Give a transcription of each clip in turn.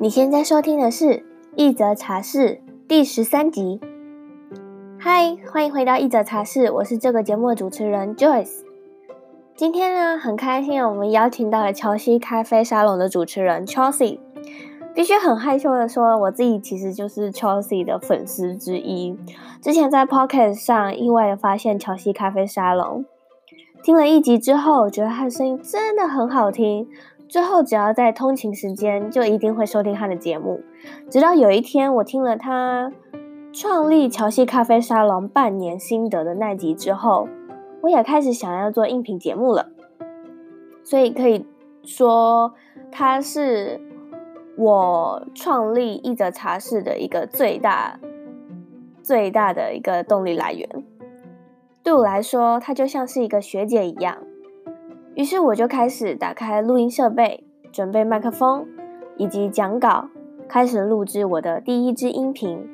你现在收听的是《一则茶室》第十三集。嗨，欢迎回到《一则茶室》，我是这个节目的主持人 Joyce。今天呢，很开心我们邀请到了乔西咖啡沙龙的主持人 Chelsea。必须很害羞的说，我自己其实就是 Chelsea 的粉丝之一。之前在 Pocket 上意外的发现乔西咖啡沙龙，听了一集之后，我觉得他的声音真的很好听。最后，只要在通勤时间，就一定会收听他的节目。直到有一天，我听了他创立乔西咖啡沙龙半年心得的那集之后，我也开始想要做音频节目了。所以可以说，他是我创立一则茶室的一个最大、最大的一个动力来源。对我来说，她就像是一个学姐一样。于是我就开始打开录音设备，准备麦克风以及讲稿，开始录制我的第一支音频。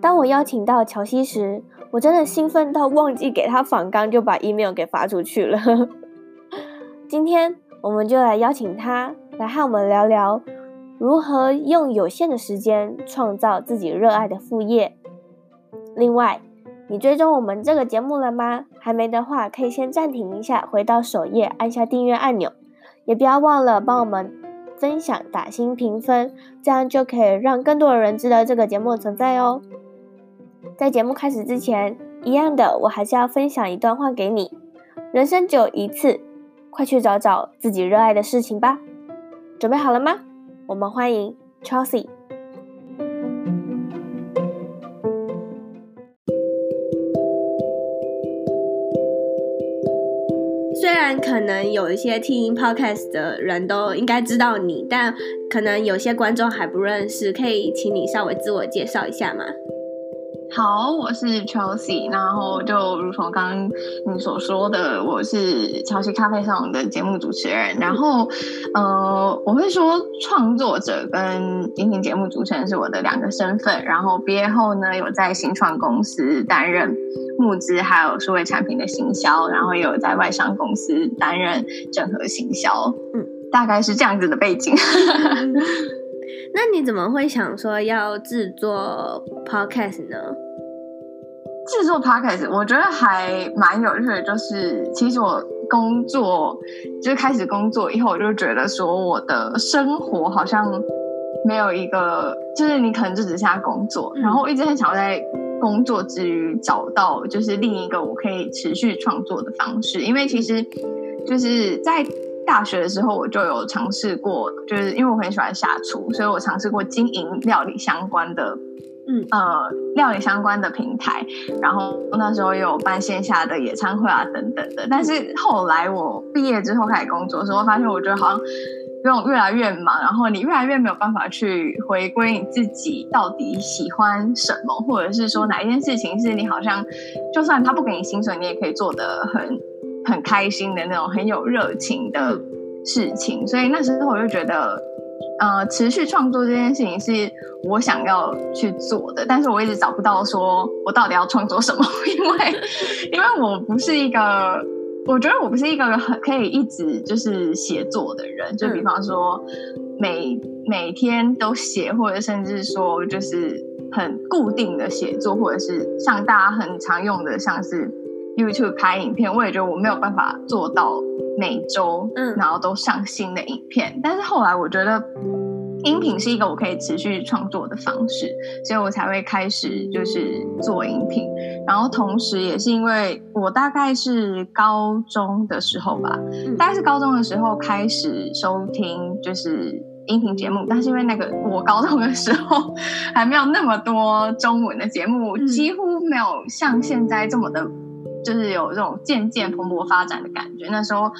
当我邀请到乔西时，我真的兴奋到忘记给他访纲，就把 email 给发出去了。今天我们就来邀请他来和我们聊聊，如何用有限的时间创造自己热爱的副业。另外，你追踪我们这个节目了吗？还没的话，可以先暂停一下，回到首页，按下订阅按钮。也不要忘了帮我们分享、打星评分，这样就可以让更多的人知道这个节目的存在哦。在节目开始之前，一样的，我还是要分享一段话给你：人生只有一次，快去找找自己热爱的事情吧。准备好了吗？我们欢迎 Chelsea。但可能有一些听 podcast 的人都应该知道你，但可能有些观众还不认识，可以请你稍微自我介绍一下吗？好，我是 Chelsea，然后就如同刚刚你所说的，我是乔西咖啡上的节目主持人。然后，呃，我会说创作者跟音频节目主持人是我的两个身份。然后毕业后呢，有在新创公司担任募资，还有数位产品的行销，然后也有在外商公司担任整合行销。嗯，大概是这样子的背景。那你怎么会想说要制作 podcast 呢？制作 podcast 我觉得还蛮有趣的，就是其实我工作就是开始工作以后，我就觉得说我的生活好像没有一个，就是你可能就只剩下工作，然后我一直很想要在工作之余找到就是另一个我可以持续创作的方式，因为其实就是在。大学的时候，我就有尝试过，就是因为我很喜欢下厨，所以我尝试过经营料理相关的，嗯呃，料理相关的平台。然后那时候有办线下的演唱会啊等等的。但是后来我毕业之后开始工作的时候，发现我觉得好像不用越来越忙，然后你越来越没有办法去回归你自己到底喜欢什么，或者是说哪一件事情是你好像就算他不给你薪水，你也可以做得很。很开心的那种很有热情的事情，所以那时候我就觉得，呃，持续创作这件事情是我想要去做的，但是我一直找不到说我到底要创作什么，因为因为我不是一个，我觉得我不是一个很可以一直就是写作的人，就比方说每每天都写，或者甚至说就是很固定的写作，或者是像大家很常用的，像是。YouTube 拍影片，我也觉得我没有办法做到每周，嗯，然后都上新的影片。但是后来我觉得，音频是一个我可以持续创作的方式，所以我才会开始就是做音频。然后同时也是因为我大概是高中的时候吧，大概是高中的时候开始收听就是音频节目，但是因为那个我高中的时候还没有那么多中文的节目，几乎没有像现在这么的。就是有这种渐渐蓬勃发展的感觉。那时候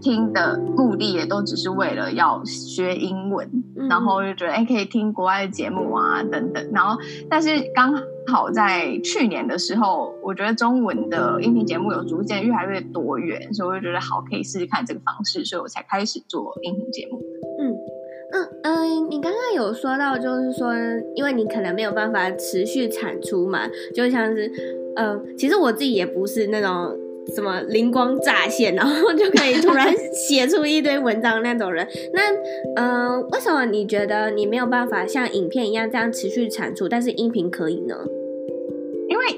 听的目的也都只是为了要学英文，嗯、然后就觉得哎，可以听国外的节目啊等等。然后，但是刚好在去年的时候，我觉得中文的音频节目有逐渐越来越多元，所以我就觉得好，可以试试看这个方式，所以我才开始做音频节目。嗯嗯嗯，你刚刚有说到，就是说，因为你可能没有办法持续产出嘛，就像是。嗯，其实我自己也不是那种什么灵光乍现，然后就可以突然写出一堆文章那种人。那嗯、为什么你觉得你没有办法像影片一样这样持续产出，但是音频可以呢？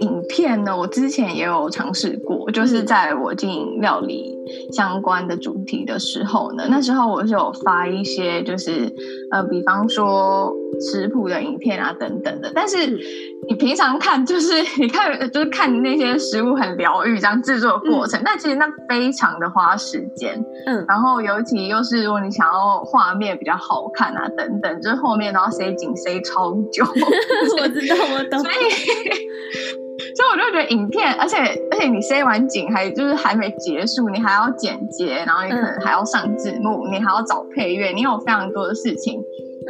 影片呢，我之前也有尝试过，就是在我经营料理相关的主题的时候呢，那时候我是有发一些，就是呃，比方说食谱的影片啊等等的。但是你平常看，就是 你看，就是看那些食物很疗愈这样制作的过程，嗯、但其实那非常的花时间。嗯，然后尤其又是如果你想要画面比较好看啊等等，就是后面都要塞景塞超久。我知道，我懂。所以。所以我就觉得影片，而且而且你塞完景还就是还没结束，你还要剪接，然后你可能还要上字幕，嗯、你还要找配乐，你有非常多的事情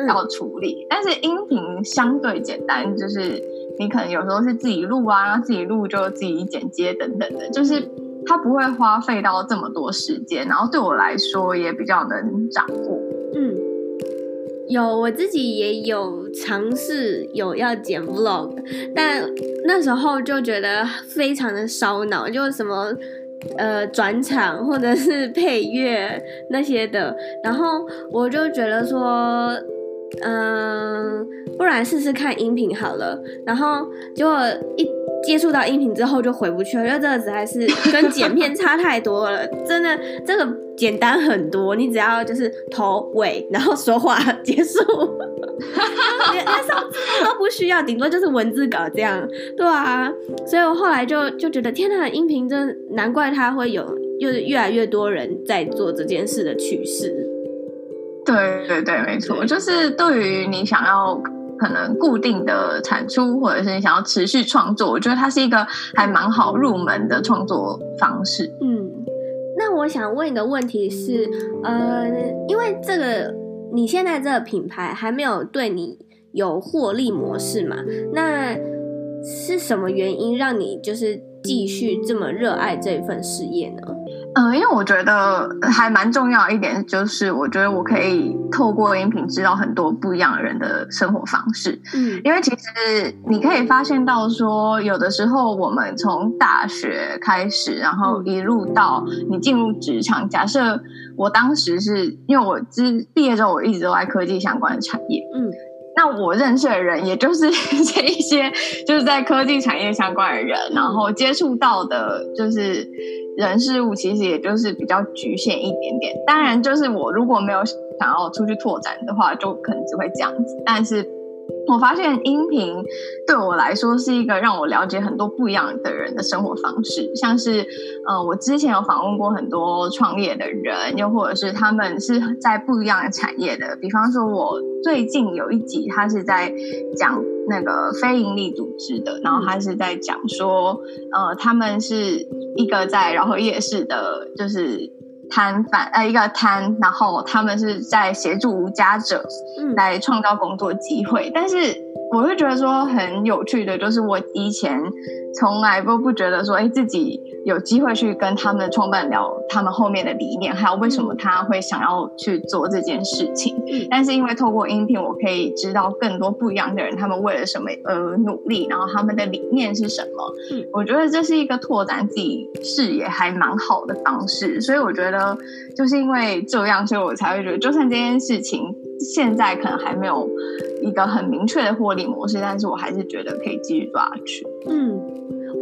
要处理。嗯、但是音频相对简单，就是你可能有时候是自己录啊，自己录就自己剪接等等的，就是它不会花费到这么多时间，然后对我来说也比较能掌握。嗯。有，我自己也有尝试有要剪 vlog，但那时候就觉得非常的烧脑，就什么呃转场或者是配乐那些的，然后我就觉得说，嗯、不然试试看音频好了，然后结果一。接触到音频之后就回不去了，因为这个实在是 跟剪片差太多了，真的这个简单很多，你只要就是头尾，然后说话结束，连连上字都不需要，顶多就是文字稿这样，对啊，所以我后来就就觉得天呐，音频真难怪它会有，就是越来越多人在做这件事的趋势。对对对，没错，就是对于你想要。可能固定的产出，或者是你想要持续创作，我觉得它是一个还蛮好入门的创作方式。嗯，那我想问一个问题是，呃，因为这个你现在这个品牌还没有对你有获利模式嘛？那是什么原因让你就是继续这么热爱这份事业呢？嗯，因为我觉得还蛮重要一点，就是我觉得我可以透过音频知道很多不一样的人的生活方式。嗯，因为其实你可以发现到说，有的时候我们从大学开始，然后一路到你进入职场，假设我当时是因为我毕业之后我一直都在科技相关的产业，嗯，那我认识的人也就是 这一些就是在科技产业相关的人，然后接触到的就是。人事物其实也就是比较局限一点点，当然就是我如果没有想要出去拓展的话，就可能只会这样子。但是我发现音频对我来说是一个让我了解很多不一样的人的生活方式，像是呃，我之前有访问过很多创业的人，又或者是他们是在不一样的产业的，比方说我最近有一集他是在讲。那个非营利组织的，然后他是在讲说，呃，他们是一个在饶河夜市的，就是摊贩，呃，一个摊，然后他们是在协助无家者来创造工作机会，但是我会觉得说很有趣的，就是我以前从来都不觉得说，哎，自己。有机会去跟他们的创办聊他们后面的理念，还有为什么他会想要去做这件事情。嗯，但是因为透过音频，我可以知道更多不一样的人，他们为了什么而努力，然后他们的理念是什么。嗯，我觉得这是一个拓展自己视野还蛮好的方式。所以我觉得就是因为这样，所以我才会觉得，就算这件事情现在可能还没有一个很明确的获利模式，但是我还是觉得可以继续做下去。嗯。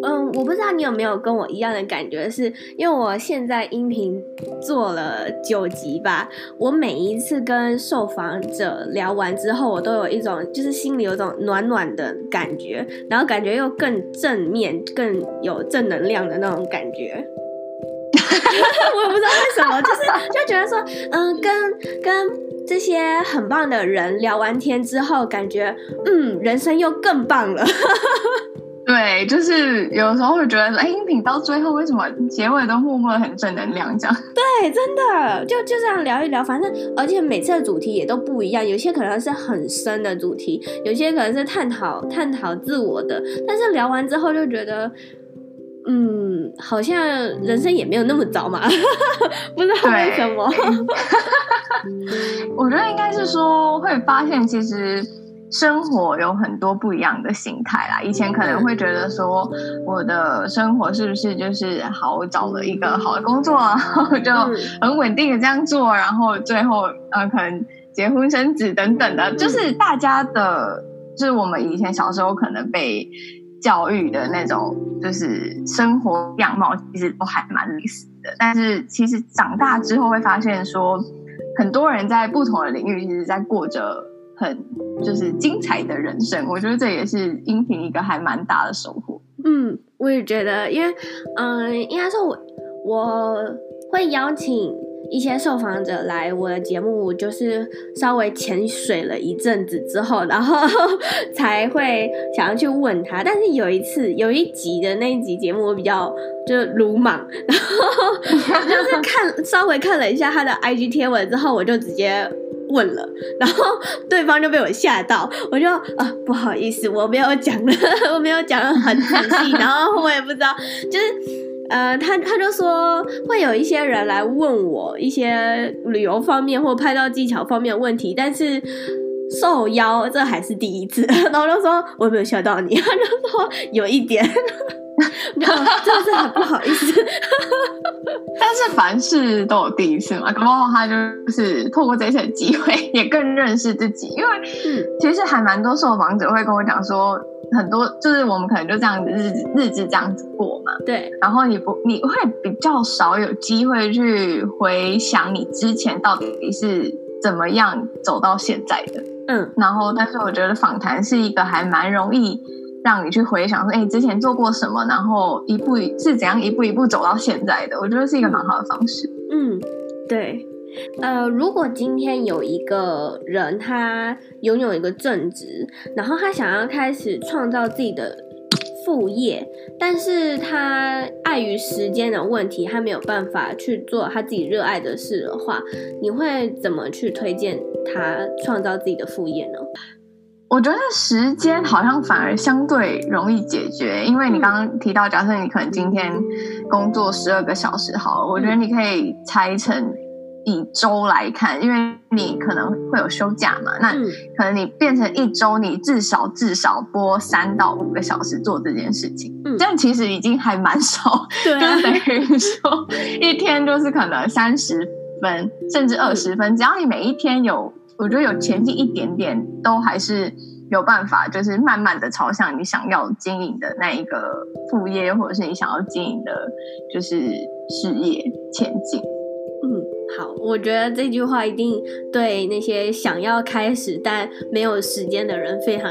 嗯，我不知道你有没有跟我一样的感觉，是因为我现在音频做了九集吧，我每一次跟受访者聊完之后，我都有一种就是心里有一种暖暖的感觉，然后感觉又更正面、更有正能量的那种感觉。我也不知道为什么，就是就觉得说，嗯，跟跟这些很棒的人聊完天之后，感觉嗯，人生又更棒了。对，就是有时候会觉得说，哎，音频到最后为什么结尾都默默很正能量这样？对，真的就就这样聊一聊，反正而且每次的主题也都不一样，有些可能是很深的主题，有些可能是探讨探讨自我的，但是聊完之后就觉得，嗯，好像人生也没有那么糟嘛，不知道为什么。我觉得应该是说会发现其实。生活有很多不一样的形态啦。以前可能会觉得说，我的生活是不是就是好，我找了一个好的工作，然后就很稳定的这样做，然后最后呃可能结婚生子等等的，就是大家的，就是我们以前小时候可能被教育的那种，就是生活样貌，其实都还蛮类似的。但是其实长大之后会发现说，很多人在不同的领域，其实在过着。很就是精彩的人生，我觉得这也是音频一个还蛮大的收获。嗯，我也觉得，因为嗯，应该说我我会邀请一些受访者来我的节目，就是稍微潜水了一阵子之后，然后 才会想要去问他。但是有一次有一集的那一集节目，我比较就是鲁莽，然后就是看 稍微看了一下他的 IG 贴文之后，我就直接。问了，然后对方就被我吓到，我就啊、不好意思，我没有讲的，我没有讲的很仔细，然后我也不知道，就是呃，他他就说会有一些人来问我一些旅游方面或拍照技巧方面的问题，但是受邀这还是第一次，然后就说我有没有吓到你，他就说有一点。真的是很不好意思，但是凡事都有第一次嘛，搞不好他就是透过这次机会也更认识自己。因为其实还蛮多受访者会跟我讲说，很多就是我们可能就这样子日子日子这样子过嘛，对。然后你不你会比较少有机会去回想你之前到底是怎么样走到现在的，嗯。然后，但是我觉得访谈是一个还蛮容易。让你去回想说，哎，之前做过什么，然后一步是怎样一步一步走到现在的，我觉得是一个蛮好的方式。嗯，对。呃，如果今天有一个人他拥有一个正职，然后他想要开始创造自己的副业，但是他碍于时间的问题，他没有办法去做他自己热爱的事的话，你会怎么去推荐他创造自己的副业呢？我觉得时间好像反而相对容易解决，因为你刚刚提到，假设你可能今天工作十二个小时，好了，我觉得你可以拆成以周来看，因为你可能会有休假嘛，那可能你变成一周，你至少至少播三到五个小时做这件事情，这样其实已经还蛮少，就等于说一天就是可能三十分甚至二十分，只要你每一天有。我觉得有前进一点点，都还是有办法，就是慢慢的朝向你想要经营的那一个副业，或者是你想要经营的，就是事业前进。嗯，好，我觉得这句话一定对那些想要开始但没有时间的人非常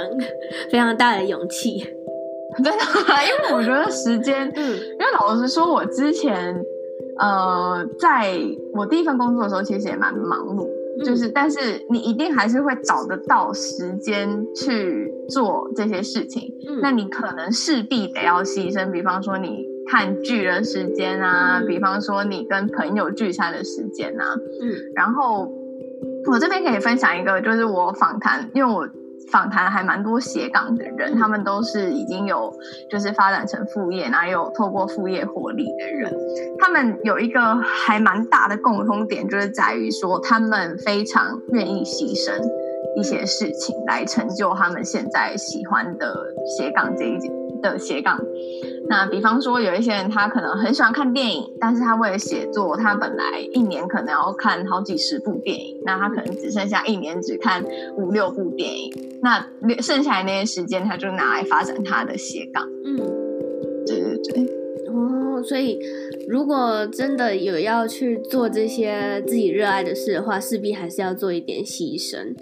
非常大的勇气。真的，因为我觉得时间，嗯，因为老实说，我之前呃，在我第一份工作的时候，其实也蛮忙碌。就是，但是你一定还是会找得到时间去做这些事情。嗯，那你可能势必得要牺牲，比方说你看剧的时间啊，比方说你跟朋友聚餐的时间啊。嗯，然后我这边可以分享一个，就是我访谈，因为我。访谈还蛮多斜杠的人，他们都是已经有就是发展成副业，然后有透过副业获利的人。他们有一个还蛮大的共通点，就是在于说他们非常愿意牺牲一些事情来成就他们现在喜欢的斜杠这一的斜杠。那比方说，有一些人他可能很喜欢看电影，但是他为了写作，他本来一年可能要看好几十部电影，那他可能只剩下一年只看五六部电影，那剩下来那些时间他就拿来发展他的斜杠。嗯，对对对。哦，所以如果真的有要去做这些自己热爱的事的话，势必还是要做一点牺牲。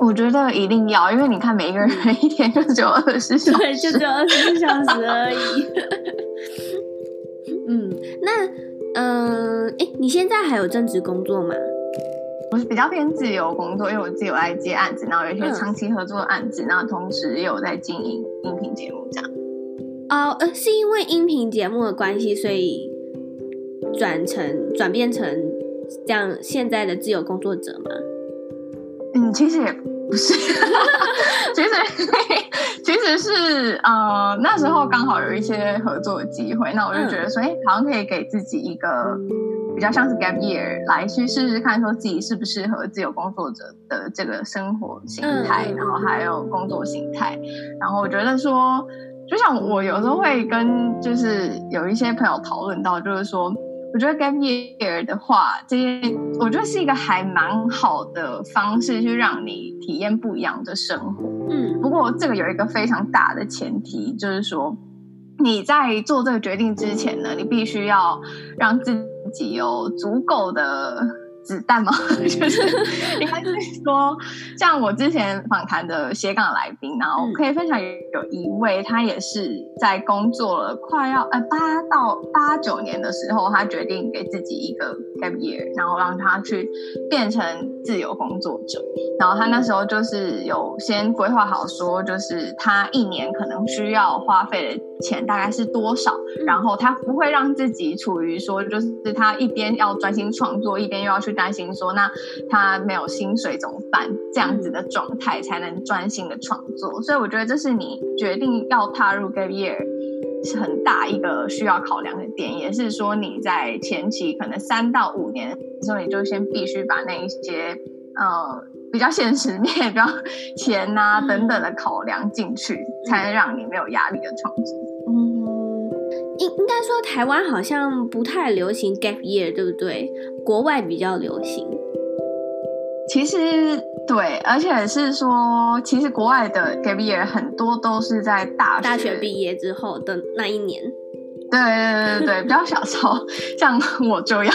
我觉得一定要，因为你看，每一个人 一天就只有二十小时，对，就只有二十四小时而已。嗯，那，嗯、呃，诶，你现在还有正职工作吗？我是比较偏自由工作，因为我自己有在接案子，然后有一些长期合作的案子，然后同时也有在经营音频节目这样。哦，呃，是因为音频节目的关系，所以转成转变成这样现在的自由工作者吗？嗯，其实也不是，其实其实是呃那时候刚好有一些合作的机会，那我就觉得说，哎、嗯，好像可以给自己一个比较像是 gap year 来去试试看，说自己适不适合自由工作者的这个生活形态，嗯、然后还有工作形态，然后我觉得说，就像我有时候会跟就是有一些朋友讨论到，就是说。我觉得 gap year 的话，这些我觉得是一个还蛮好的方式，去让你体验不一样的生活。嗯，不过这个有一个非常大的前提，就是说你在做这个决定之前呢，你必须要让自己有足够的。子弹吗？就是应该是说，像我之前访谈的斜杠来宾，然后可以分享有一位，他也是在工作了快要呃八到八九年的时候，他决定给自己一个 gap year，然后让他去变成自由工作者。然后他那时候就是有先规划好，说就是他一年可能需要花费的钱大概是多少，然后他不会让自己处于说就是他一边要专心创作，一边又要去。担心说，那他没有薪水怎么办？这样子的状态才能专心的创作。所以我觉得这是你决定要踏入 gap year 是很大一个需要考量的点，也是说你在前期可能三到五年的时候，你就先必须把那一些呃比较现实面、比较钱啊等等的考量进去，才能让你没有压力的创作。嗯。应应该说，台湾好像不太流行 gap year，对不对？国外比较流行。其实对，而且是说，其实国外的 gap year 很多都是在大学大学毕业之后的那一年。对对对对，比较小众，像我这样。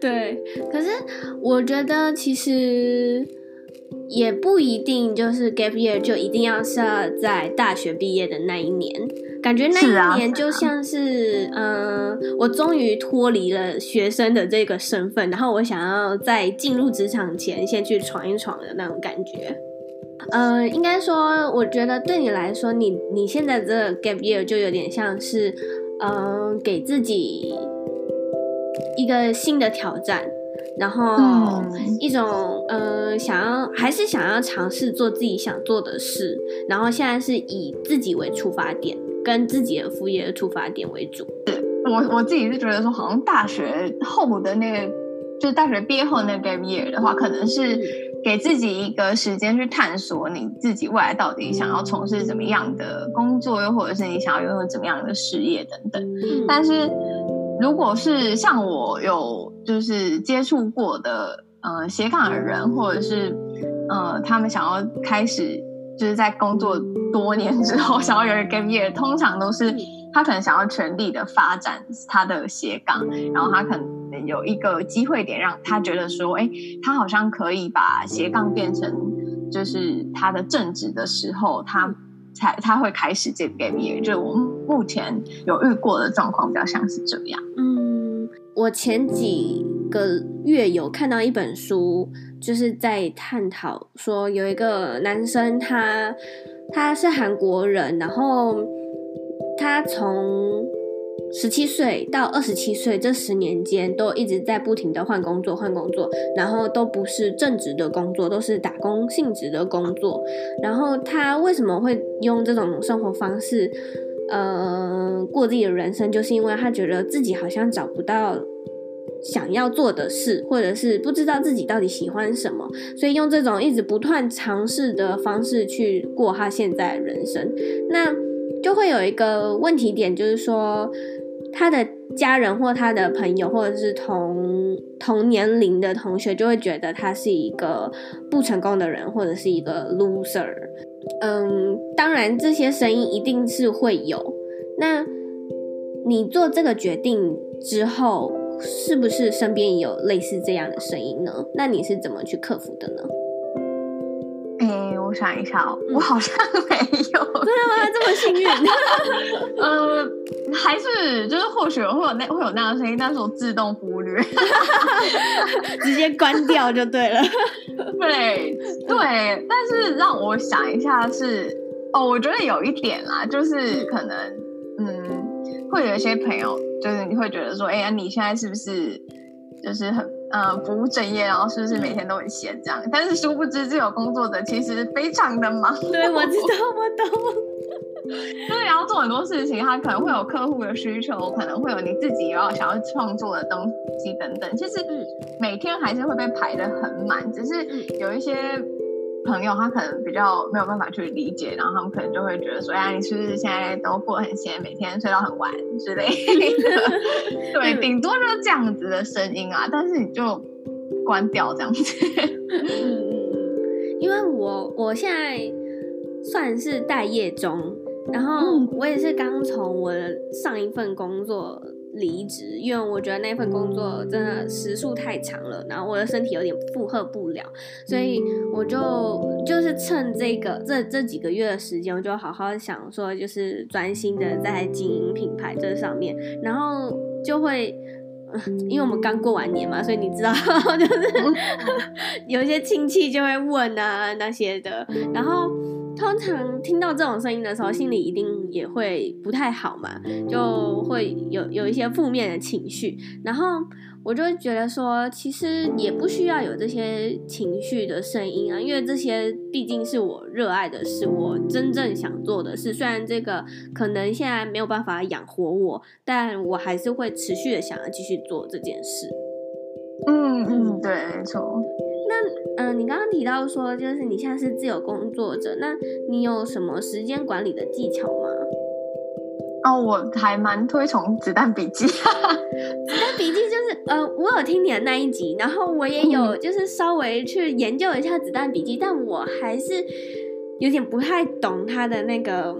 对，可是我觉得其实。也不一定就是 gap year 就一定要是在大学毕业的那一年，感觉那一年就像是，嗯、啊呃，我终于脱离了学生的这个身份，然后我想要在进入职场前先去闯一闯的那种感觉。呃，应该说，我觉得对你来说，你你现在这个 gap year 就有点像是，嗯、呃，给自己一个新的挑战。然后一种呃，想要还是想要尝试做自己想做的事，然后现在是以自己为出发点，跟自己的副业的出发点为主。我我自己是觉得说，好像大学后的那个，就是大学毕业后那个 gap year 的话，可能是给自己一个时间去探索你自己未来到底想要从事怎么样的工作，又或者是你想要拥有怎么样的事业等等。但是如果是像我有。就是接触过的呃斜杠的人，或者是呃他们想要开始就是在工作多年之后想要有一个 gap year，通常都是他可能想要全力的发展他的斜杠，然后他可能有一个机会点让他觉得说，哎，他好像可以把斜杠变成就是他的正职的时候，他才他会开始这个 gap year。就是我目前有遇过的状况比较像是这样，嗯。我前几个月有看到一本书，就是在探讨说，有一个男生他，他是韩国人，然后他从十七岁到二十七岁这十年间，都一直在不停的换工作，换工作，然后都不是正职的工作，都是打工性质的工作。然后他为什么会用这种生活方式？呃，过自己的人生，就是因为他觉得自己好像找不到想要做的事，或者是不知道自己到底喜欢什么，所以用这种一直不断尝试的方式去过他现在人生。那就会有一个问题点，就是说他的家人或他的朋友，或者是同同年龄的同学，就会觉得他是一个不成功的人，或者是一个 loser。嗯，当然这些声音一定是会有。那你做这个决定之后，是不是身边有类似这样的声音呢？那你是怎么去克服的呢？哎，我想一下哦，我好像没有。真的吗？这么幸运？呃，还是就是或许会有那会有那样的声音，但是我自动忽略，直接关掉就对了。对对，但是让我想一下是哦，我觉得有一点啦，就是可能嗯，会有一些朋友，就是你会觉得说，哎呀，你现在是不是就是很呃不务正业，然后是不是每天都很闲这样？但是殊不知，自由工作者其实非常的忙。对，我知道，我懂。就是你要做很多事情，他可能会有客户的需求，可能会有你自己要想要创作的东西等等。其实每天还是会被排得很满，只是有一些朋友他可能比较没有办法去理解，然后他们可能就会觉得说：“哎，你是不是现在都过得很闲，每天睡到很晚之类的？”对，顶多就是这样子的声音啊。但是你就关掉这样子。嗯嗯嗯，因为我我现在算是待业中。然后我也是刚从我的上一份工作离职，因为我觉得那份工作真的时数太长了，然后我的身体有点负荷不了，所以我就就是趁这个这这几个月的时间，我就好好想说，就是专心的在经营品牌这上面，然后就会，因为我们刚过完年嘛，所以你知道，就是 有一些亲戚就会问啊那些的，然后。通常听到这种声音的时候，心里一定也会不太好嘛，就会有有一些负面的情绪。然后我就觉得说，其实也不需要有这些情绪的声音啊，因为这些毕竟是我热爱的事，我真正想做的事。虽然这个可能现在没有办法养活我，但我还是会持续的想要继续做这件事。嗯嗯，对，没错。那嗯、呃，你刚刚提到说，就是你现在是自由工作者，那你有什么时间管理的技巧吗？哦，我还蛮推崇《子弹笔记》。子弹笔记就是呃，我有听你的那一集，然后我也有就是稍微去研究一下《子弹笔记》，但我还是有点不太懂它的那个。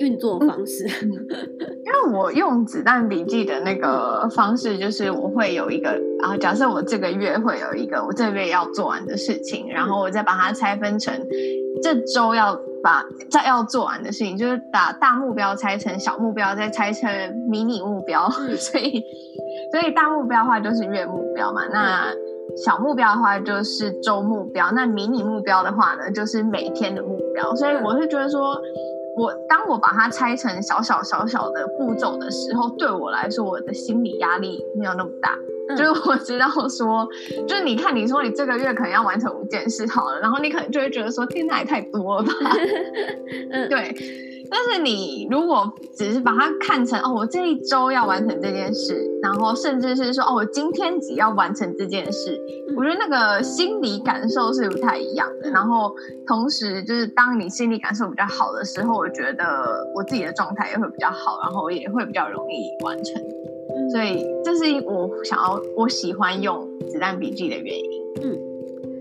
运作方式，因为我用子弹笔记的那个方式，就是我会有一个，然后假设我这个月会有一个我这个月要做完的事情，然后我再把它拆分成这周要把再要做完的事情，就是把大目标拆成小目标，再拆成迷你目标。所以，所以大目标的话就是月目标嘛，那小目标的话就是周目标，那迷你目标的话呢，就是每天的目标。所以我是觉得说。我当我把它拆成小小小小的步骤的时候，对我来说，我的心理压力没有那么大。嗯、就是我知道说，就是你看，你说你这个月可能要完成五件事好了，然后你可能就会觉得说，天哪，也太多了吧？嗯，对。但是你如果只是把它看成哦，我这一周要完成这件事，然后甚至是说哦，我今天只要完成这件事，我觉得那个心理感受是不太一样的。然后同时就是当你心理感受比较好的时候，我觉得我自己的状态也会比较好，然后也会比较容易完成。所以这是我想要我喜欢用子弹笔记的原因。嗯，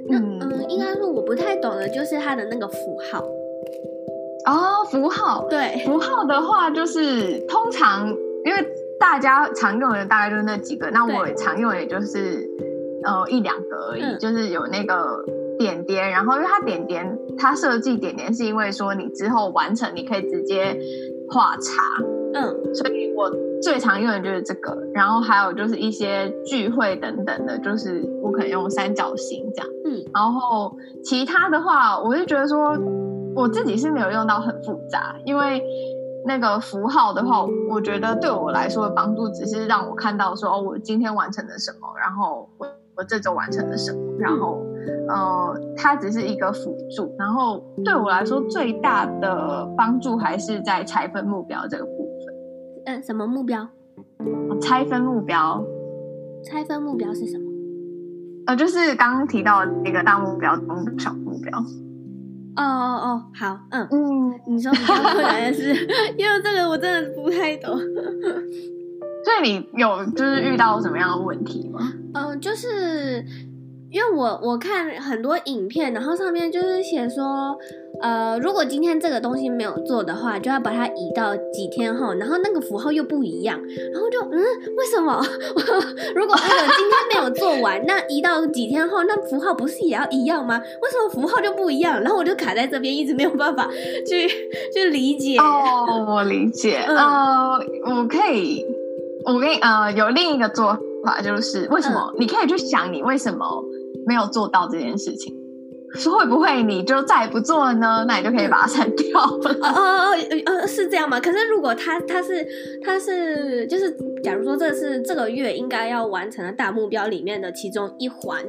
嗯。嗯，应该说我不太懂的就是它的那个符号。哦，符号。对，符号的话就是通常因为大家常用的大概就是那几个，那我常用的也就是呃一两个而已，嗯、就是有那个点点，然后因为它点点，它设计点点是因为说你之后完成你可以直接画叉，嗯，所以我最常用的就是这个，然后还有就是一些聚会等等的，就是我可以用三角形这样，嗯，然后其他的话，我就觉得说。我自己是没有用到很复杂，因为那个符号的话，我觉得对我来说的帮助只是让我看到说哦，我今天完成了什么，然后我我这周完成了什么，然后呃，它只是一个辅助，然后对我来说最大的帮助还是在拆分目标这个呃，什么目标？拆分目标。拆分目标是什么？呃，就是刚刚提到的一个大目标、中小目标。哦哦哦，好，嗯嗯，你说比较困难的是，因为这个我真的不太懂。所以你有就是遇到什么样的问题吗？嗯，就是。因为我我看很多影片，然后上面就是写说，呃，如果今天这个东西没有做的话，就要把它移到几天后，然后那个符号又不一样，然后就嗯，为什么？如果那个今天没有做完，那移到几天后，那符号不是也要一样吗？为什么符号就不一样？然后我就卡在这边，一直没有办法去去理解。哦，我理解。嗯、呃，我可以，我跟你呃有另一个做法，就是为什么？嗯、你可以去想你为什么。没有做到这件事情，说会不会你就再也不做了呢？那你就可以把它删掉了。哦哦哦哦，是这样吗？可是如果他他是他是就是，假如说这是这个月应该要完成的大目标里面的其中一环，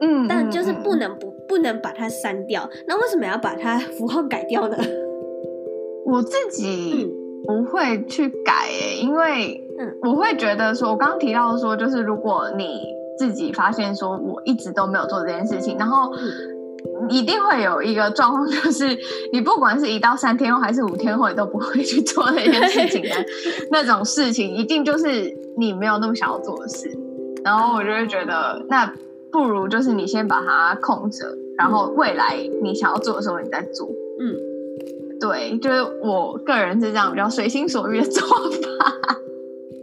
嗯，但就是不能不不能把它删掉。那为什么要把它符号改掉呢？我自己不会去改因为嗯，我会觉得说，我刚刚提到说，就是如果你自己发现说我一直都没有做这件事情，然后。一定会有一个状况，就是你不管是一到三天后还是五天后，你都不会去做那件事情的那种事情，一定就是你没有那么想要做的事。然后我就会觉得，那不如就是你先把它空着，然后未来你想要做的时候你再做。嗯，对，就是我个人是这样比较随心所欲的做法。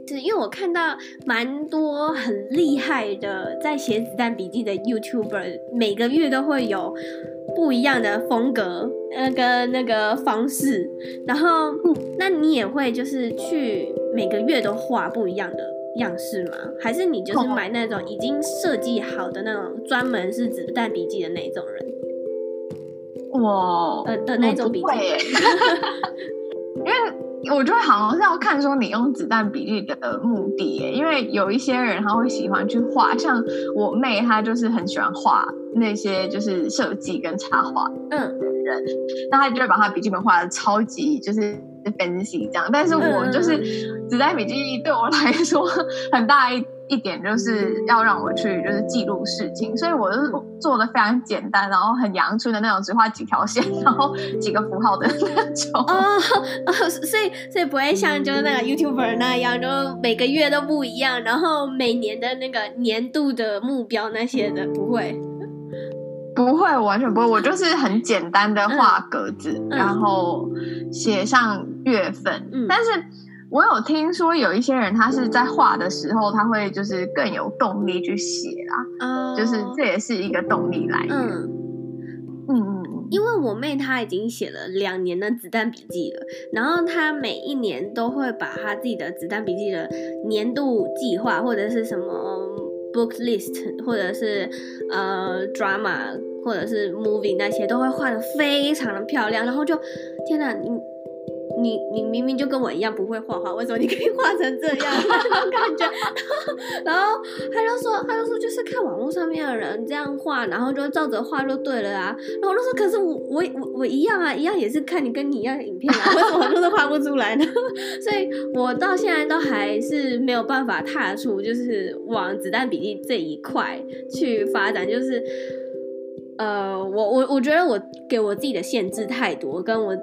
是因为我看到蛮多很厉害的在写子弹笔记的 YouTuber，每个月都会有不一样的风格，呃，跟那个方式。然后，那你也会就是去每个月都画不一样的样式吗？还是你就是买那种已经设计好的那种专门是子弹笔记的那种人？哇呃的那种笔记 因为。我觉得好像是要看说你用子弹笔记的目的耶，因为有一些人他会喜欢去画，像我妹她就是很喜欢画那些就是设计跟插画嗯的人，那她就会把她笔记本画的超级就是。分析这样，但是我就是子弹笔记对我来说 很大一一点，就是要让我去就是记录事情，所以我就是做的非常简单，然后很阳春的那种，只画几条线，然后几个符号的那种。哦 哦，所以所以不会像就是那个 YouTuber 那样，就每个月都不一样，然后每年的那个年度的目标那些的不会。不会，完全不会。我就是很简单的画格子，嗯、然后写上月份。嗯、但是我有听说有一些人，他是在画的时候，他会就是更有动力去写啦。嗯、就是这也是一个动力来源。嗯嗯，因为我妹她已经写了两年的子弹笔记了，然后她每一年都会把她自己的子弹笔记的年度计划或者是什么 book list，或者是呃 drama。或者是 movie 那些都会画得非常的漂亮，然后就天哪，你你你明明就跟我一样不会画画，为什么你可以画成这样 那种感觉？然后他就说，他就说就是看网络上面的人这样画，然后就照着画就对了啊。然后我就说，可是我我我我一样啊，一样也是看你跟你一样的影片啊，为什么就是画不出来呢？所以我到现在都还是没有办法踏出就是往子弹笔记这一块去发展，就是。呃，我我我觉得我给我自己的限制太多，跟我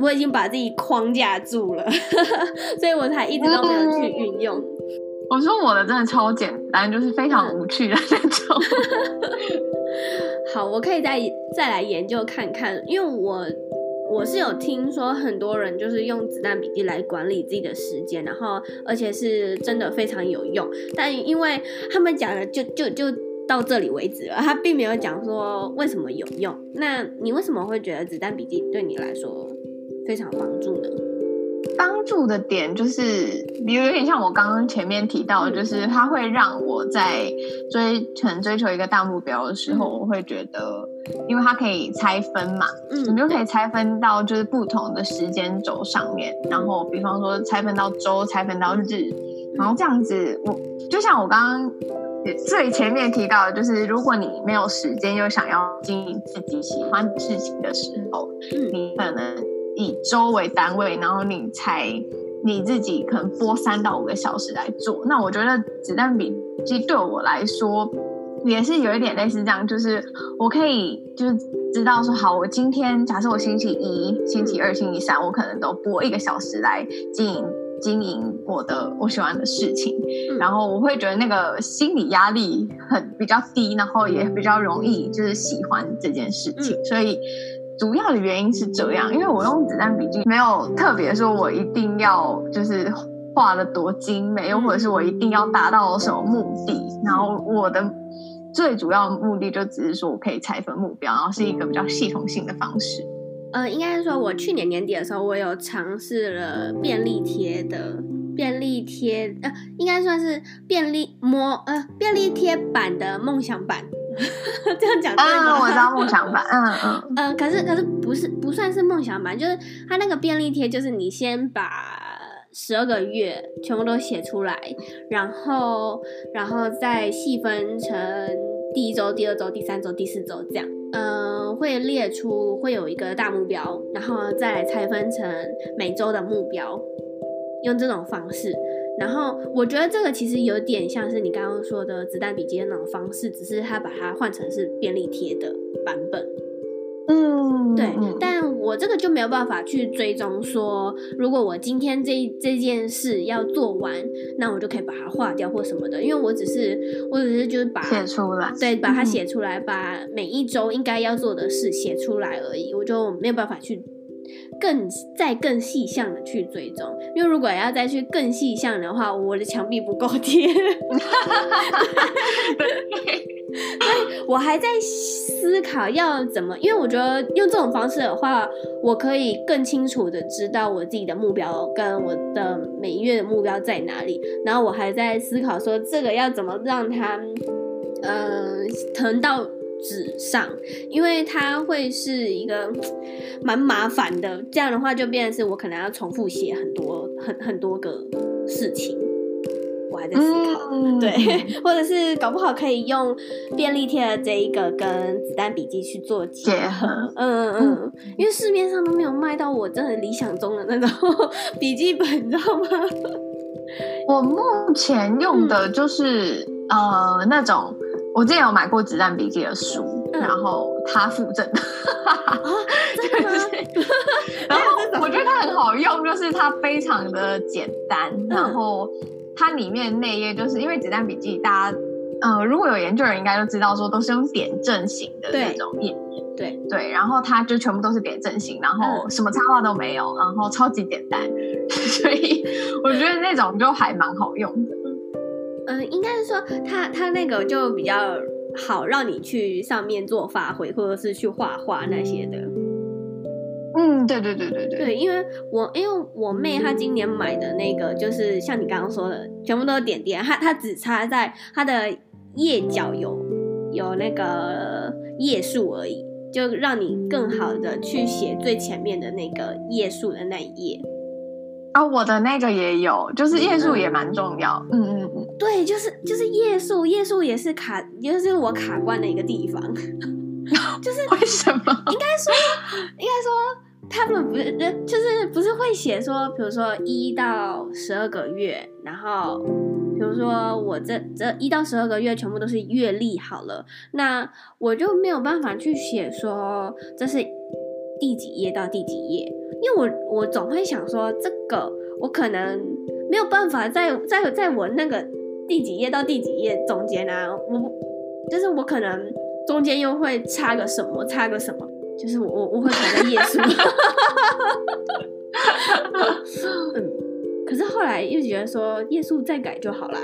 我已经把自己框架住了，所以我才一直都没有去运用。我说我的真的超简单，就是非常无趣的那种。好，我可以再再来研究看看，因为我我是有听说很多人就是用子弹笔记来管理自己的时间，然后而且是真的非常有用，但因为他们讲的就就就。就到这里为止了，他并没有讲说为什么有用。那你为什么会觉得子弹笔记对你来说非常帮助呢？帮助的点就是，比如有点像我刚刚前面提到的，就是它会让我在追很追求一个大目标的时候，我会觉得，因为它可以拆分嘛，嗯，你就可以拆分到就是不同的时间轴上面，然后比方说拆分到周，拆分到日，然后这样子，我就像我刚刚。最前面提到的就是，如果你没有时间又想要经营自己喜欢的事情的时候，嗯，你可能以周为单位，然后你才你自己可能播三到五个小时来做。那我觉得子弹笔记对我来说也是有一点类似这样，就是我可以就是知道说，好，我今天假设我星期一、星期二、星期三，我可能都播一个小时来经营。经营我的我喜欢的事情，嗯、然后我会觉得那个心理压力很比较低，然后也比较容易就是喜欢这件事情。嗯、所以主要的原因是这样，因为我用子弹笔记没有特别说我一定要就是画的多精美，又或者是我一定要达到什么目的。然后我的最主要目的就只是说我可以拆分目标，然后是一个比较系统性的方式。呃，应该是说，我去年年底的时候，我有尝试了便利贴的便利贴，呃，应该算是便利模，呃，便利贴版的梦想版。这样讲对吗？嗯，我知道梦想版。嗯嗯嗯，可是可是不是不算是梦想版，就是它那个便利贴，就是你先把十二个月全部都写出来，然后然后再细分成第一周、第二周、第三周、第四周这样。嗯，会列出会有一个大目标，然后再来拆分成每周的目标，用这种方式。然后我觉得这个其实有点像是你刚刚说的子弹笔记的那种方式，只是他把它换成是便利贴的版本。嗯，对。但我这个就没有办法去追踪说，如果我今天这这件事要做完，那我就可以把它划掉或什么的，因为我只是我只是就是把写出来，对，把它写出来，嗯、把每一周应该要做的事写出来而已，我就没有办法去。更再更细项的去追踪，因为如果要再去更细项的话，我的墙壁不够贴，所以我还在思考要怎么，因为我觉得用这种方式的话，我可以更清楚的知道我自己的目标跟我的每月的目标在哪里，然后我还在思考说这个要怎么让它，呃，腾到。纸上，因为它会是一个 蛮麻烦的，这样的话就变成是我可能要重复写很多很很多个事情，我还在思考，嗯、对，或者是搞不好可以用便利贴的这一个跟子弹笔记去做结合，嗯嗯嗯，因为市面上都没有卖到我真的理想中的那种 笔记本，你知道吗？我目前用的就是、嗯、呃那种。我之前有买过子弹笔记的书，嗯、然后它附赠的，对不对？然后我觉得它很好用，就是它非常的简单，嗯、然后它里面内页就是因为子弹笔记，大家呃如果有研究人应该都知道说都是用点阵型的那种页面，对。对，然后它就全部都是点阵型，然后什么插画都没有，然后超级简单，所以我觉得那种就还蛮好用的。嗯，应该是说它它那个就比较好，让你去上面做发挥，或者是去画画那些的。嗯，对对对对对。对，因为我因为我妹她今年买的那个，就是像你刚刚说的，全部都是点点，她她只插在她的页角有有那个页数而已，就让你更好的去写最前面的那个页数的那一页。啊、哦，我的那个也有，就是页数也蛮重要。嗯嗯嗯，对，就是就是页数，页数也是卡，就是我卡关的一个地方。就是为什么？应该说，应该说，他们不是，就是不是会写说，比如说一到十二个月，然后比如说我这这一到十二个月全部都是月历好了，那我就没有办法去写说这是第几页到第几页。因为我我总会想说，这个我可能没有办法在在在我那个第几页到第几页中间啊，我就是我可能中间又会插个什么，插个什么，就是我我我会卡在页数。嗯，可是后来又觉得说页数再改就好啦。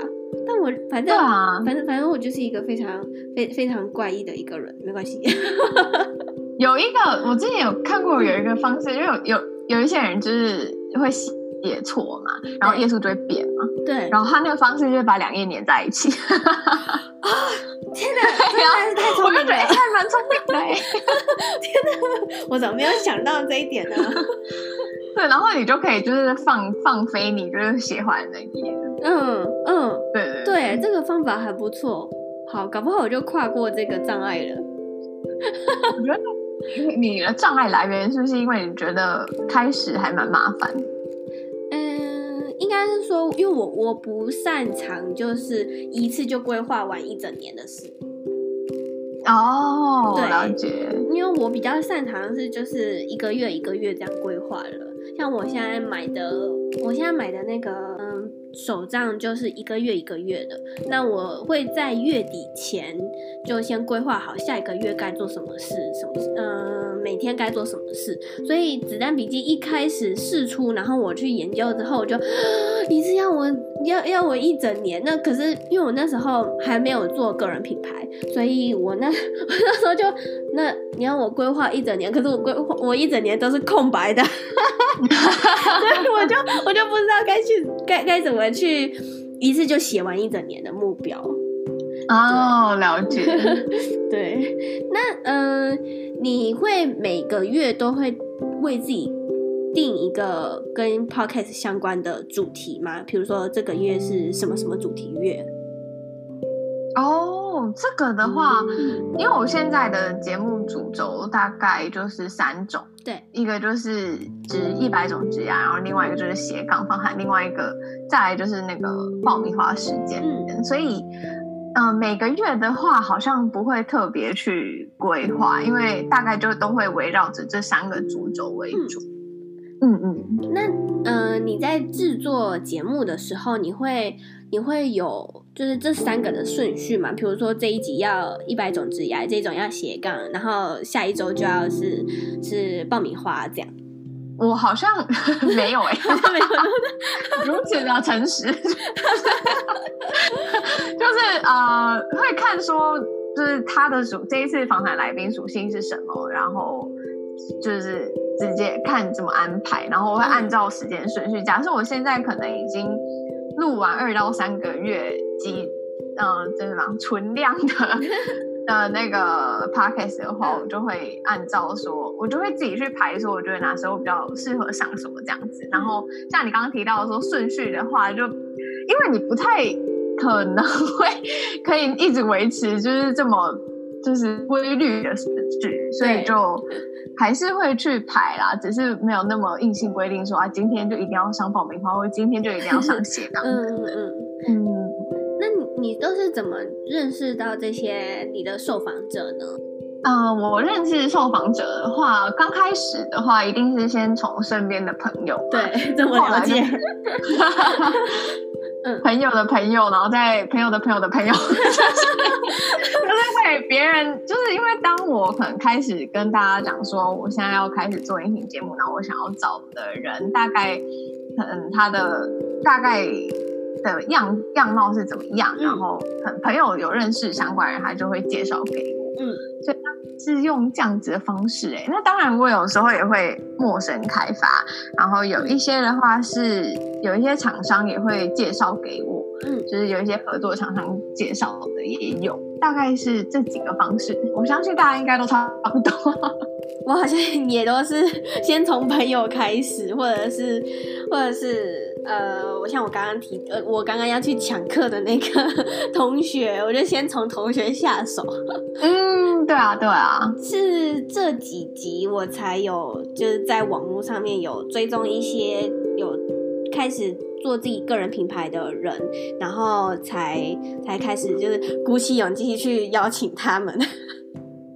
但我反正、啊、反正反正我就是一个非常非非常怪异的一个人，没关系。有一个，我之前有看过有一个方式，因为有有有一些人就是会写错嘛，然后页数就会变嘛。对。然后他那个方式就是把两页粘在一起。啊！天哪，真的是太聪明了，还蛮聪明的。天哪，我怎么没有想到这一点呢？对，然后你就可以就是放放飞你就是喜欢的页。嗯嗯，对对对，这个方法还不错。好，搞不好我就跨过这个障碍了。我觉得。你的障碍来源是不是因为你觉得开始还蛮麻烦？嗯，应该是说，因为我我不擅长就是一次就规划完一整年的事。哦，对，了解。因为我比较擅长的是就是一个月一个月这样规划了。像我现在买的，我现在买的那个嗯手账就是一个月一个月的。那我会在月底前就先规划好下一个月该做什么事，什么事，嗯，每天该做什么事。所以子弹笔记一开始试出，然后我去研究之后，我就你是要我要要我一整年？那可是因为我那时候还没有做个人品牌，所以我那 我那时候就那你要我规划一整年，可是我规划我一整年都是空白的。所以我就我就不知道该去该该怎么去一次就写完一整年的目标。哦，了解。对，那嗯、呃，你会每个月都会为自己定一个跟 podcast 相关的主题吗？比如说这个月是什么什么主题月？哦，这个的话，因为我现在的节目主轴大概就是三种，对，一个就是职一百种职压，然后另外一个就是斜杠访谈，另外一个再来就是那个爆米花时间，嗯，所以。嗯、呃，每个月的话，好像不会特别去规划，因为大概就都会围绕着这三个主轴为主。嗯嗯，嗯。那呃，你在制作节目的时候，你会你会有就是这三个的顺序嘛？比如说这一集要一百种职涯，这种要斜杠，然后下一周就要是是爆米花这样。我 好像没有哎、欸，没 有如此的诚实，就是呃，会看说，就是他的属这一次访谈来宾属性是什么，然后就是直接看怎么安排，然后我会按照时间顺序。假设我现在可能已经录完二到三个月几，嗯，就是什么存量的。的，那个 podcast 的话，我就会按照说，我就会自己去排说，我觉得哪时候比较适合上什么这样子。然后像你刚刚提到说顺序的话，就因为你不太可能 会可以一直维持就是这么就是规律的所以就还是会去排啦，只是没有那么硬性规定说啊，今天就一定要上爆米花，或者今天就一定要上 斜杠。嗯嗯嗯。嗯你都是怎么认识到这些你的受访者呢？嗯、呃，我认识受访者的话，刚开始的话，一定是先从身边的朋友，对，这么了解，嗯，朋友的朋友，然后再朋友的朋友的朋友，别人，就是因为当我可能开始跟大家讲说，我现在要开始做音频节目，然后我想要找的人，大概可能他的大概。的样样貌是怎么样？嗯、然后朋朋友有认识相关人，他就会介绍给我。嗯，所以他是用这样子的方式。哎，那当然，我有时候也会陌生开发。然后有一些的话是有一些厂商也会介绍给我。嗯，就是有一些合作厂商介绍的也有。大概是这几个方式。我相信大家应该都差不多。我好像也都是先从朋友开始，或者是，或者是。呃，我像我刚刚提，呃，我刚刚要去抢课的那个同学，我就先从同学下手。嗯，对啊，对啊，是这几集我才有，就是在网络上面有追踪一些有开始做自己个人品牌的人，然后才才开始就是鼓起勇气去邀请他们。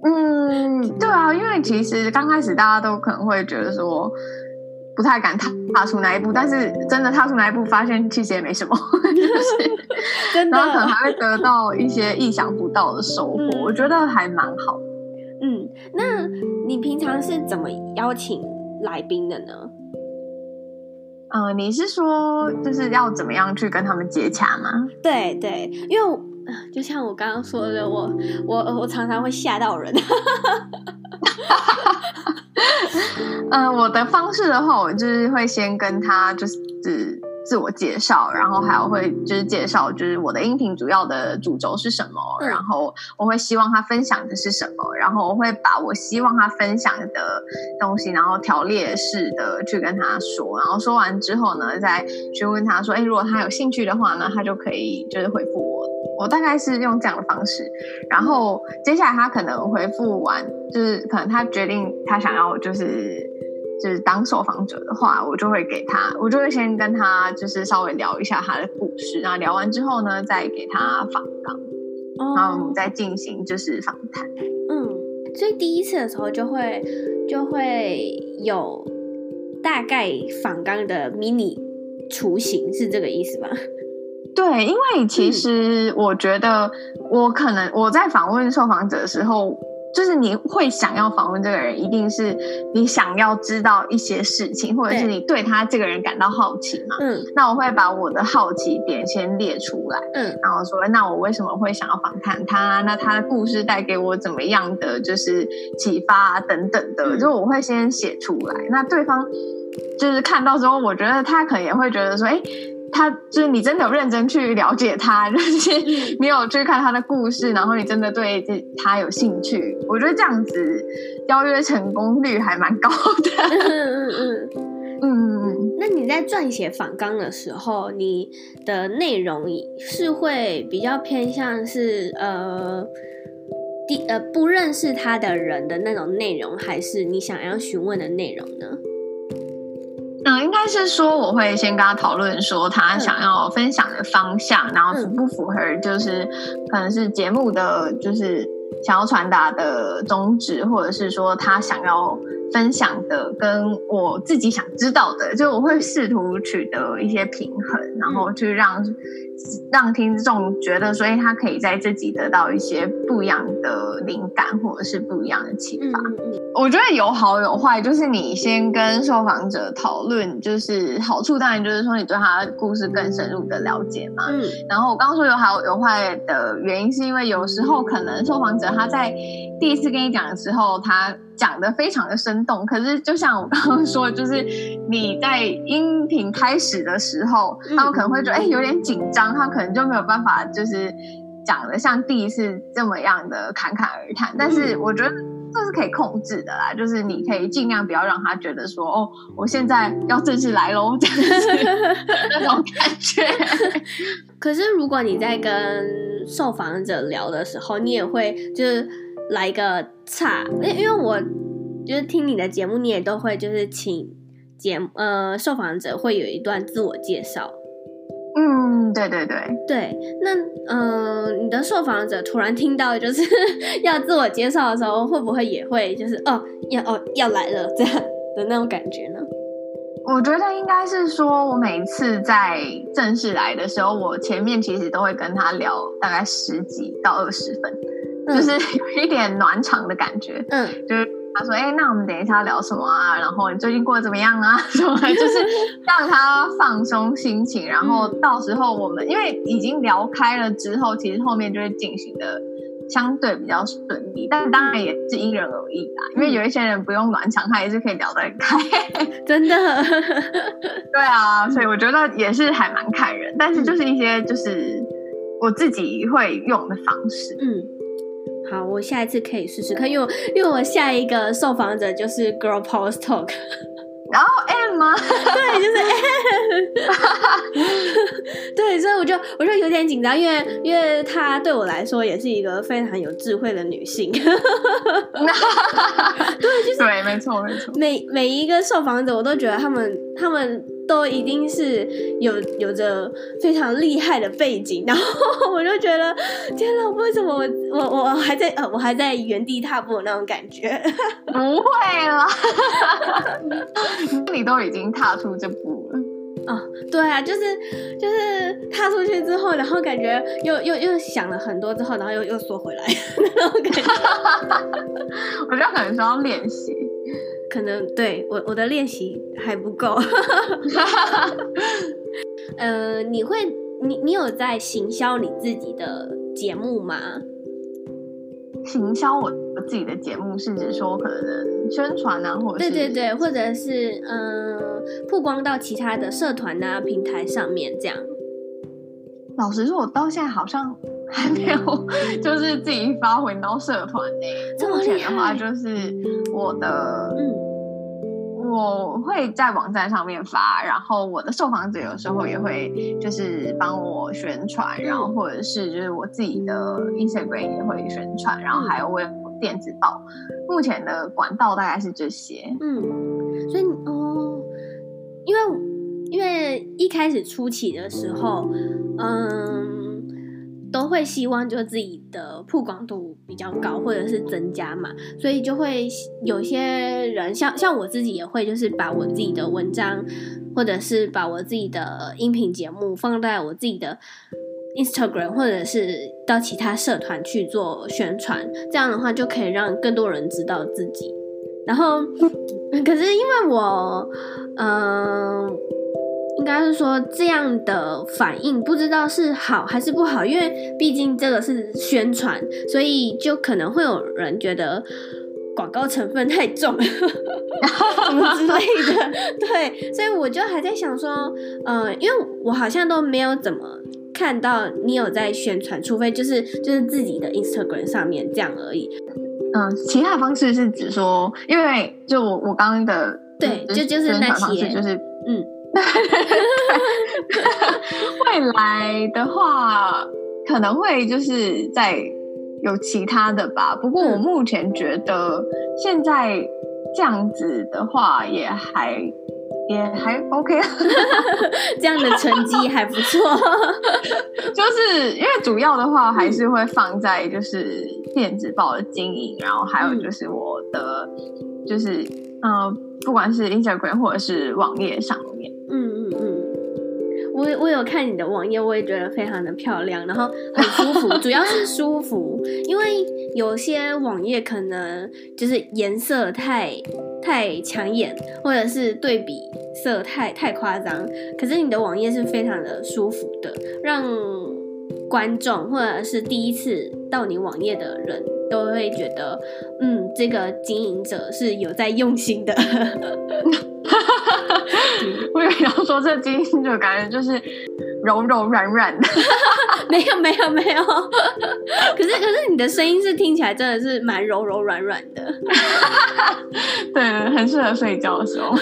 嗯，对啊，因为其实刚开始大家都可能会觉得说。不太敢踏踏出那一步，但是真的踏出那一步，发现其实也没什么，就是 真的，然后可能还会得到一些意想不到的收获，嗯、我觉得还蛮好。嗯，那你平常是怎么邀请来宾的呢？嗯、呃，你是说就是要怎么样去跟他们接洽吗？对对，因为就像我刚刚说的，我我我常常会吓到人。嗯、呃，我的方式的话，我就是会先跟他就是自我介绍，然后还有会就是介绍就是我的音频主要的主轴是什么，嗯、然后我会希望他分享的是什么，然后我会把我希望他分享的东西，然后条列式的去跟他说，然后说完之后呢，再询问他说，哎，如果他有兴趣的话呢，他就可以就是回复我。我大概是用这样的方式，然后接下来他可能回复完，就是可能他决定他想要就是就是当受访者的话，我就会给他，我就会先跟他就是稍微聊一下他的故事，然后聊完之后呢，再给他访纲，哦、然后我们再进行就是访谈。嗯，所以第一次的时候就会就会有大概访纲的迷你雏形，是这个意思吧？对，因为其实我觉得，我可能我在访问受访者的时候，就是你会想要访问这个人，一定是你想要知道一些事情，或者是你对他这个人感到好奇嘛。嗯，那我会把我的好奇点先列出来，嗯，然后说，那我为什么会想要访谈他？那他的故事带给我怎么样的就是启发啊，等等的，就我会先写出来。那对方就是看到之后，我觉得他可能也会觉得说，哎。他就是你真的有认真去了解他，就是你有去看他的故事，然后你真的对这他有兴趣，我觉得这样子邀约成功率还蛮高的。嗯嗯嗯嗯。那你在撰写访纲的时候，你的内容是会比较偏向是呃第呃不认识他的人的那种内容，还是你想要询问的内容呢？嗯，应该是说我会先跟他讨论说他想要分享的方向，嗯、然后符不符合就是可能是节目的就是想要传达的宗旨，或者是说他想要分享的跟我自己想知道的，就我会试图取得一些平衡，然后去让。让听众觉得，所以他可以在自己得到一些不一样的灵感，或者是不一样的启发。我觉得有好有坏，就是你先跟受访者讨论，就是好处当然就是说你对他的故事更深入的了解嘛。嗯。然后我刚刚说有好有坏的原因，是因为有时候可能受访者他在第一次跟你讲的时候，他。讲的非常的生动，可是就像我刚刚说，就是你在音频开始的时候，他们可能会觉得哎有点紧张，他可能就没有办法就是讲的像第一次这么样的侃侃而谈。但是我觉得这是可以控制的啦，就是你可以尽量不要让他觉得说哦，我现在要正式来喽，这样子 那种感觉。可是如果你在跟受访者聊的时候，你也会就是。来一个差，因因为我就是听你的节目，你也都会就是请节呃受访者会有一段自我介绍。嗯，对对对对。那嗯、呃，你的受访者突然听到就是 要自我介绍的时候，会不会也会就是哦要哦要来了这样的那种感觉呢？我觉得应该是说，我每次在正式来的时候，我前面其实都会跟他聊大概十几到二十分。就是 有一点暖场的感觉，嗯，就是他说，哎、欸，那我们等一下聊什么啊？然后你最近过得怎么样啊？什么？就是让他放松心情，然后到时候我们因为已经聊开了之后，其实后面就会进行的相对比较顺利，但当然也是因人而异啦。因为有一些人不用暖场，他也是可以聊得很开，真的。对啊，所以我觉得也是还蛮看人，但是就是一些就是我自己会用的方式，嗯。好，我下一次可以试试看，因为因为我下一个受访者就是 Girl Power Talk，然后 M 吗？对，就是 M，对，所以我就我就有点紧张，因为因为她对我来说也是一个非常有智慧的女性，对，就是对，没错没错，每每一个受访者我都觉得他们他们。都一定是有有着非常厉害的背景，然后我就觉得天哪，为什么我我我还在呃我还在原地踏步的那种感觉？不会啦，你都已经踏出这步了啊、哦！对啊，就是就是踏出去之后，然后感觉又又又想了很多之后，然后又又缩回来那种感觉。我觉得可能需要练习。可能对我我的练习还不够，呃，你会你你有在行销你自己的节目吗？行销我我自己的节目是指说可能宣传啊，或者是对对对，或者是嗯、呃、曝光到其他的社团啊平台上面这样。老实说，我到现在好像还没有 就是自己发回到社团内。目前的话，就是我的嗯。我会在网站上面发，然后我的受访者有时候也会就是帮我宣传，然后或者是就是我自己的 Instagram 也会宣传，然后还有我有电子报。目前的管道大概是这些。嗯，所以哦，因为因为一开始初期的时候，嗯。都会希望就自己的曝光度比较高，或者是增加嘛，所以就会有些人像像我自己也会，就是把我自己的文章，或者是把我自己的音频节目放在我自己的 Instagram，或者是到其他社团去做宣传，这样的话就可以让更多人知道自己。然后，可是因为我，嗯、应该是说这样的反应不知道是好还是不好，因为毕竟这个是宣传，所以就可能会有人觉得广告成分太重，什么之类的。对，所以我就还在想说，呃，因为我好像都没有怎么看到你有在宣传，除非就是就是自己的 Instagram 上面这样而已。嗯，其他方式是指说，因为就我我刚刚的对，就就是那些，就是嗯。未来的话，可能会就是在有其他的吧。不过我目前觉得现在这样子的话，也还也还 OK，这样的成绩还不错。就是因为主要的话还是会放在就是电子报的经营，然后还有就是我的就是嗯、呃，不管是 Instagram 或者是网页上面。嗯嗯嗯，我我有看你的网页，我也觉得非常的漂亮，然后很舒服，主要是舒服，因为有些网页可能就是颜色太太抢眼，或者是对比色太太夸张，可是你的网页是非常的舒服的，让观众或者是第一次到你网页的人都会觉得，嗯，这个经营者是有在用心的。我以为要说这基因就感觉就是柔柔软软的，没有没有没有，可是可是你的声音是听起来真的是蛮柔柔软软的，对，很适合睡觉的时候。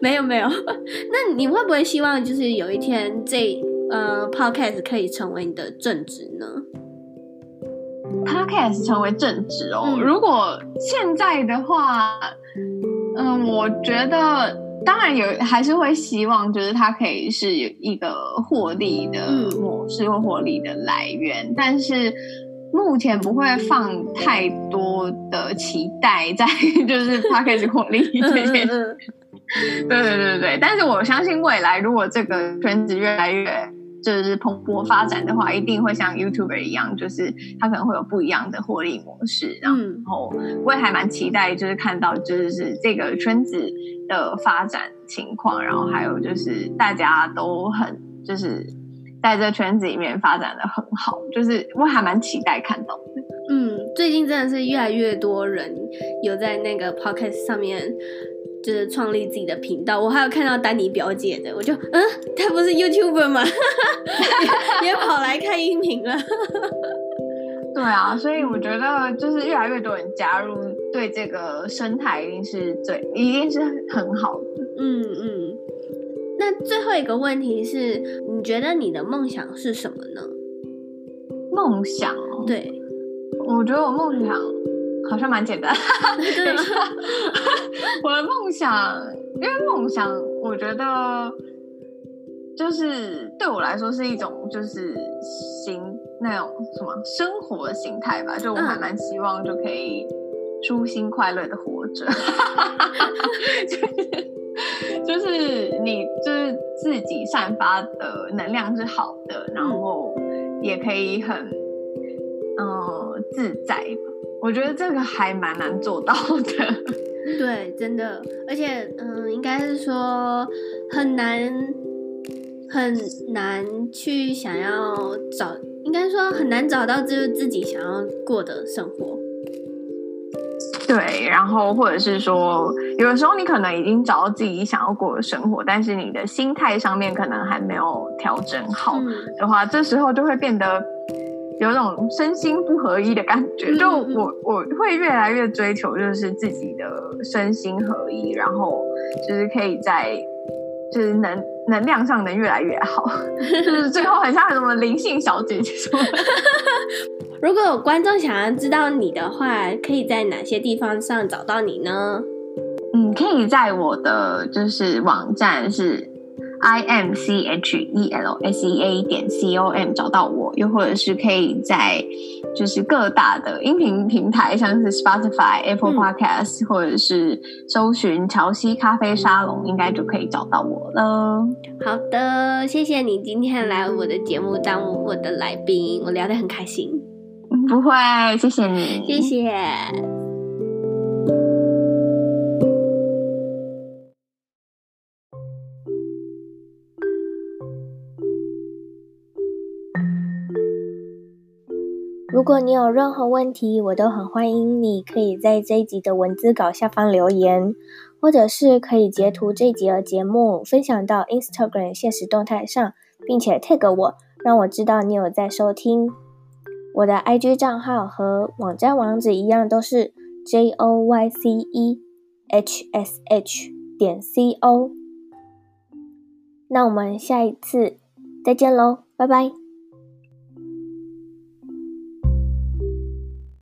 没有没有，那你会不会希望就是有一天这呃 podcast 可以成为你的正职呢？podcast 成为正职哦，嗯、如果现在的话。嗯，我觉得当然有，还是会希望，就是它可以是一个获利的模式或获利的来源，嗯、但是目前不会放太多的期待在，就是它可以获利这件事。对对对对，但是我相信未来，如果这个圈子越来越。就是蓬勃发展的话，一定会像 YouTuber 一样，就是它可能会有不一样的获利模式。然后我也还蛮期待，就是看到就是这个圈子的发展情况，然后还有就是大家都很就是在这圈子里面发展的很好，就是我还蛮期待看到的。嗯，最近真的是越来越多人有在那个 Podcast 上面。就是创立自己的频道，我还有看到丹尼表姐的，我就嗯，她不是 YouTuber 吗？也，也跑来看音频了。对啊，所以我觉得就是越来越多人加入，对这个生态一定是最，一定是很好的。嗯嗯。那最后一个问题是，你觉得你的梦想是什么呢？梦想哦，对，我觉得我梦想。好像蛮简单，对吗？我的梦想，因为梦想，我觉得就是对我来说是一种就是形那种什么生活的形态吧。就我还蛮希望就可以舒心快乐的活着，就是就是你就是自己散发的能量是好的，然后也可以很嗯、呃、自在吧。我觉得这个还蛮难做到的，对，真的，而且，嗯，应该是说很难，很难去想要找，应该说很难找到就是自己想要过的生活。对，然后或者是说，有的时候你可能已经找到自己想要过的生活，但是你的心态上面可能还没有调整好的话，嗯、这时候就会变得。有种身心不合一的感觉，就我我会越来越追求，就是自己的身心合一，然后就是可以在就是能能量上能越来越好，就是最后很像什么灵性小姐姐说。如果有观众想要知道你的话，可以在哪些地方上找到你呢？嗯，可以在我的就是网站是。I m c h e l s e a 点 c o m 找到我，又或者是可以在就是各大的音频平台，像是 Spotify、Apple Podcast，、嗯、或者是搜寻乔西咖啡沙龙，应该就可以找到我了。好的，谢谢你今天来我的节目当我的来宾，我聊得很开心。不会，谢谢你，谢谢。如果你有任何问题，我都很欢迎你可以在这一集的文字稿下方留言，或者是可以截图这一集的节目分享到 Instagram 现实动态上，并且 tag 我，让我知道你有在收听。我的 IG 账号和网站网址一样，都是 J O Y C E H S H 点 C O。那我们下一次再见喽，拜拜。